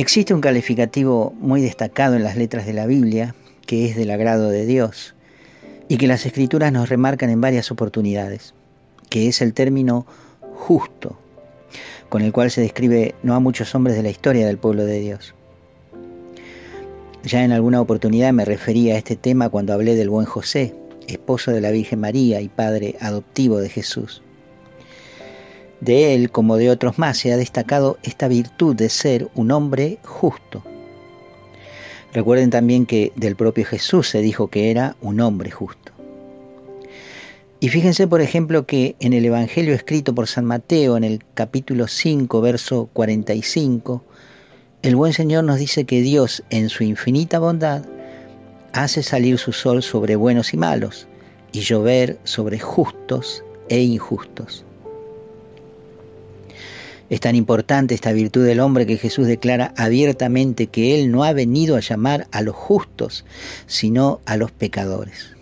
Existe un calificativo muy destacado en las letras de la Biblia, que es del agrado de Dios, y que las escrituras nos remarcan en varias oportunidades, que es el término justo, con el cual se describe no a muchos hombres de la historia del pueblo de Dios. Ya en alguna oportunidad me referí a este tema cuando hablé del buen José, esposo de la Virgen María y padre adoptivo de Jesús. De él, como de otros más, se ha destacado esta virtud de ser un hombre justo. Recuerden también que del propio Jesús se dijo que era un hombre justo. Y fíjense, por ejemplo, que en el Evangelio escrito por San Mateo, en el capítulo 5, verso 45, el buen Señor nos dice que Dios, en su infinita bondad, hace salir su sol sobre buenos y malos, y llover sobre justos e injustos. Es tan importante esta virtud del hombre que Jesús declara abiertamente que Él no ha venido a llamar a los justos, sino a los pecadores.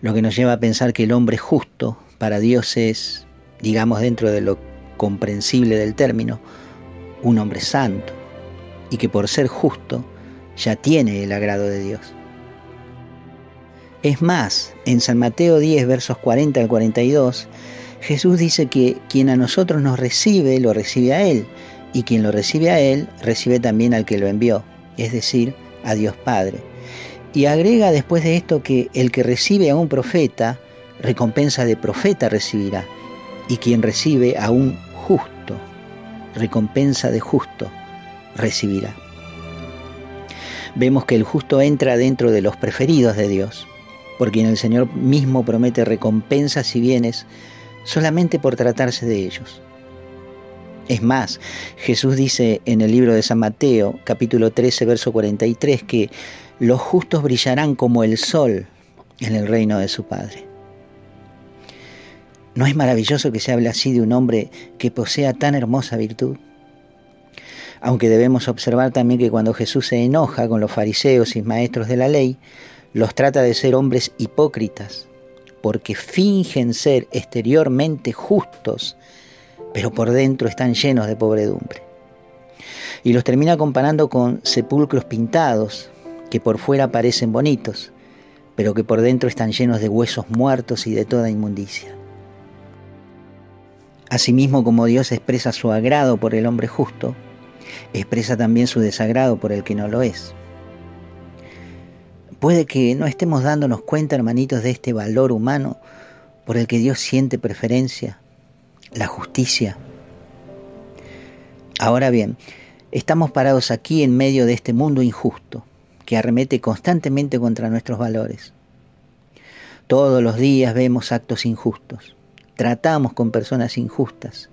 Lo que nos lleva a pensar que el hombre justo para Dios es, digamos dentro de lo comprensible del término, un hombre santo, y que por ser justo ya tiene el agrado de Dios. Es más, en San Mateo 10, versos 40 al 42, Jesús dice que quien a nosotros nos recibe, lo recibe a Él, y quien lo recibe a Él, recibe también al que lo envió, es decir, a Dios Padre. Y agrega después de esto que el que recibe a un profeta, recompensa de profeta recibirá, y quien recibe a un justo, recompensa de justo recibirá. Vemos que el justo entra dentro de los preferidos de Dios, por quien el Señor mismo promete recompensas y bienes solamente por tratarse de ellos. Es más, Jesús dice en el libro de San Mateo, capítulo 13, verso 43, que los justos brillarán como el sol en el reino de su Padre. ¿No es maravilloso que se hable así de un hombre que posea tan hermosa virtud? Aunque debemos observar también que cuando Jesús se enoja con los fariseos y maestros de la ley, los trata de ser hombres hipócritas, porque fingen ser exteriormente justos, pero por dentro están llenos de pobredumbre. Y los termina comparando con sepulcros pintados, que por fuera parecen bonitos, pero que por dentro están llenos de huesos muertos y de toda inmundicia. Asimismo como Dios expresa su agrado por el hombre justo, expresa también su desagrado por el que no lo es. Puede que no estemos dándonos cuenta, hermanitos, de este valor humano por el que Dios siente preferencia, la justicia. Ahora bien, estamos parados aquí en medio de este mundo injusto que arremete constantemente contra nuestros valores. Todos los días vemos actos injustos, tratamos con personas injustas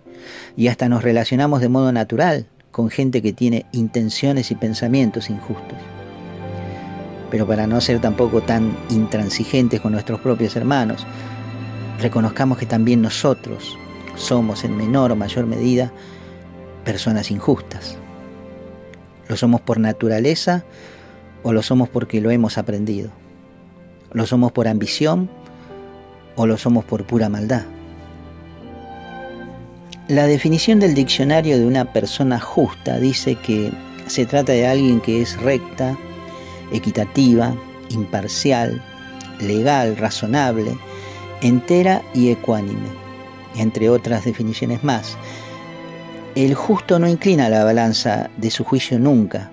y hasta nos relacionamos de modo natural con gente que tiene intenciones y pensamientos injustos pero para no ser tampoco tan intransigentes con nuestros propios hermanos, reconozcamos que también nosotros somos en menor o mayor medida personas injustas. Lo somos por naturaleza o lo somos porque lo hemos aprendido. Lo somos por ambición o lo somos por pura maldad. La definición del diccionario de una persona justa dice que se trata de alguien que es recta, equitativa, imparcial, legal, razonable, entera y ecuánime, entre otras definiciones más. El justo no inclina la balanza de su juicio nunca,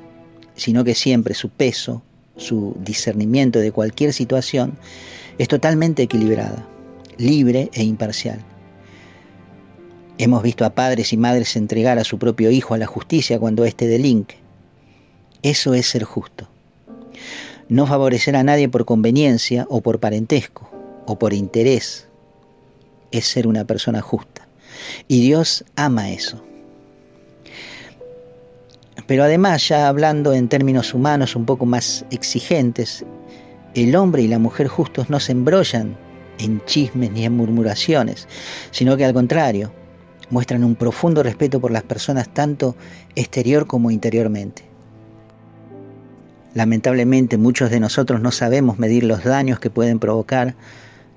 sino que siempre su peso, su discernimiento de cualquier situación es totalmente equilibrada, libre e imparcial. Hemos visto a padres y madres entregar a su propio hijo a la justicia cuando éste delinque. Eso es ser justo no favorecer a nadie por conveniencia o por parentesco o por interés, es ser una persona justa. Y Dios ama eso. Pero además, ya hablando en términos humanos un poco más exigentes, el hombre y la mujer justos no se embrollan en chismes ni en murmuraciones, sino que al contrario, muestran un profundo respeto por las personas tanto exterior como interiormente. Lamentablemente muchos de nosotros no sabemos medir los daños que pueden provocar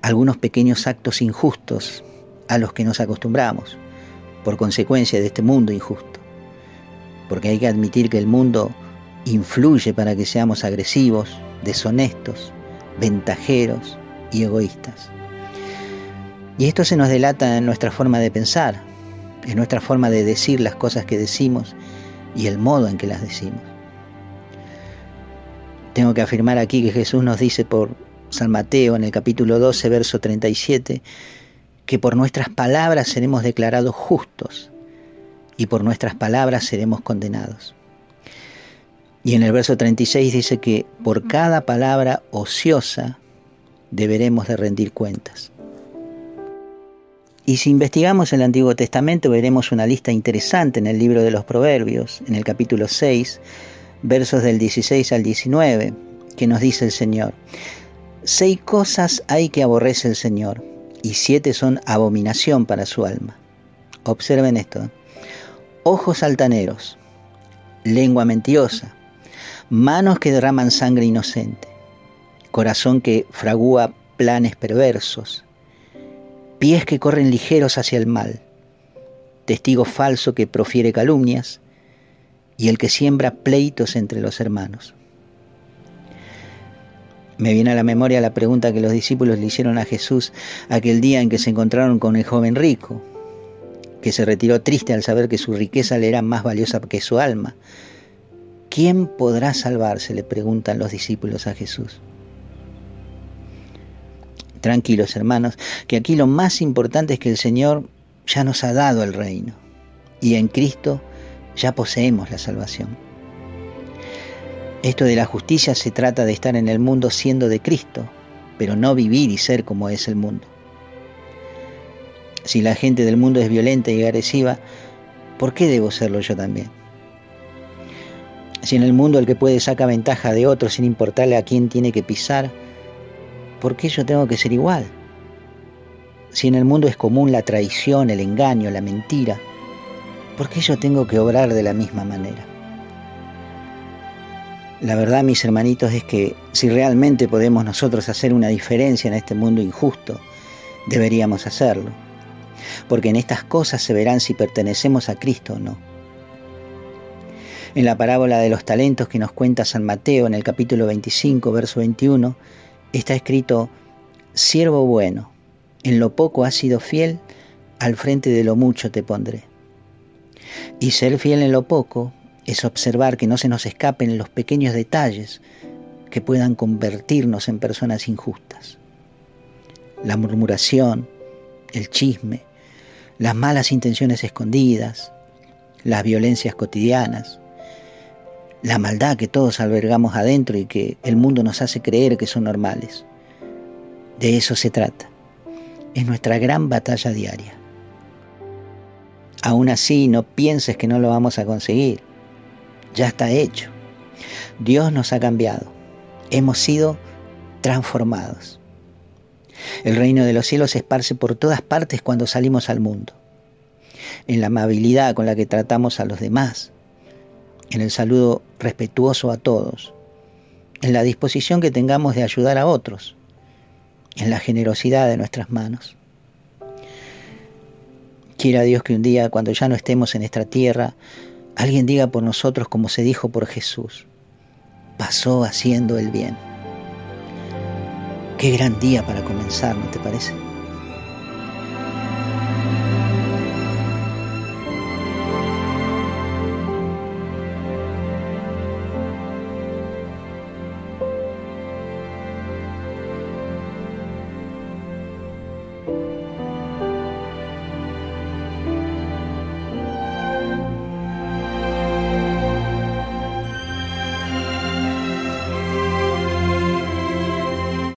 algunos pequeños actos injustos a los que nos acostumbramos por consecuencia de este mundo injusto. porque hay que admitir que el mundo influye para que seamos agresivos, deshonestos, ventajeros y egoístas. Y esto se nos delata en nuestra forma de pensar, en nuestra forma de decir las cosas que decimos y el modo en que las decimos. Tengo que afirmar aquí que Jesús nos dice por San Mateo en el capítulo 12, verso 37, que por nuestras palabras seremos declarados justos y por nuestras palabras seremos condenados. Y en el verso 36 dice que por cada palabra ociosa deberemos de rendir cuentas. Y si investigamos el Antiguo Testamento veremos una lista interesante en el libro de los Proverbios, en el capítulo 6, versos del 16 al 19, que nos dice el Señor, Seis cosas hay que aborrece el Señor, y siete son abominación para su alma. Observen esto. Ojos altaneros, lengua mentirosa, manos que derraman sangre inocente, corazón que fragúa planes perversos, pies que corren ligeros hacia el mal, testigo falso que profiere calumnias y el que siembra pleitos entre los hermanos. Me viene a la memoria la pregunta que los discípulos le hicieron a Jesús aquel día en que se encontraron con el joven rico, que se retiró triste al saber que su riqueza le era más valiosa que su alma. ¿Quién podrá salvarse? le preguntan los discípulos a Jesús. Tranquilos hermanos, que aquí lo más importante es que el Señor ya nos ha dado el reino y en Cristo ya poseemos la salvación. Esto de la justicia se trata de estar en el mundo siendo de Cristo, pero no vivir y ser como es el mundo. Si la gente del mundo es violenta y agresiva, ¿por qué debo serlo yo también? Si en el mundo el que puede saca ventaja de otro sin importarle a quién tiene que pisar, ¿por qué yo tengo que ser igual? Si en el mundo es común la traición, el engaño, la mentira, ¿por qué yo tengo que obrar de la misma manera? La verdad, mis hermanitos, es que si realmente podemos nosotros hacer una diferencia en este mundo injusto, deberíamos hacerlo. Porque en estas cosas se verán si pertenecemos a Cristo o no. En la parábola de los talentos que nos cuenta San Mateo en el capítulo 25, verso 21, está escrito, siervo bueno, en lo poco has sido fiel, al frente de lo mucho te pondré. Y ser fiel en lo poco es observar que no se nos escapen los pequeños detalles que puedan convertirnos en personas injustas. La murmuración, el chisme, las malas intenciones escondidas, las violencias cotidianas, la maldad que todos albergamos adentro y que el mundo nos hace creer que son normales. De eso se trata. Es nuestra gran batalla diaria. Aún así, no pienses que no lo vamos a conseguir. Ya está hecho. Dios nos ha cambiado. Hemos sido transformados. El reino de los cielos se esparce por todas partes cuando salimos al mundo. En la amabilidad con la que tratamos a los demás, en el saludo respetuoso a todos, en la disposición que tengamos de ayudar a otros, en la generosidad de nuestras manos. Quiera Dios que un día, cuando ya no estemos en esta tierra, alguien diga por nosotros como se dijo por Jesús, pasó haciendo el bien. Qué gran día para comenzar, ¿no te parece?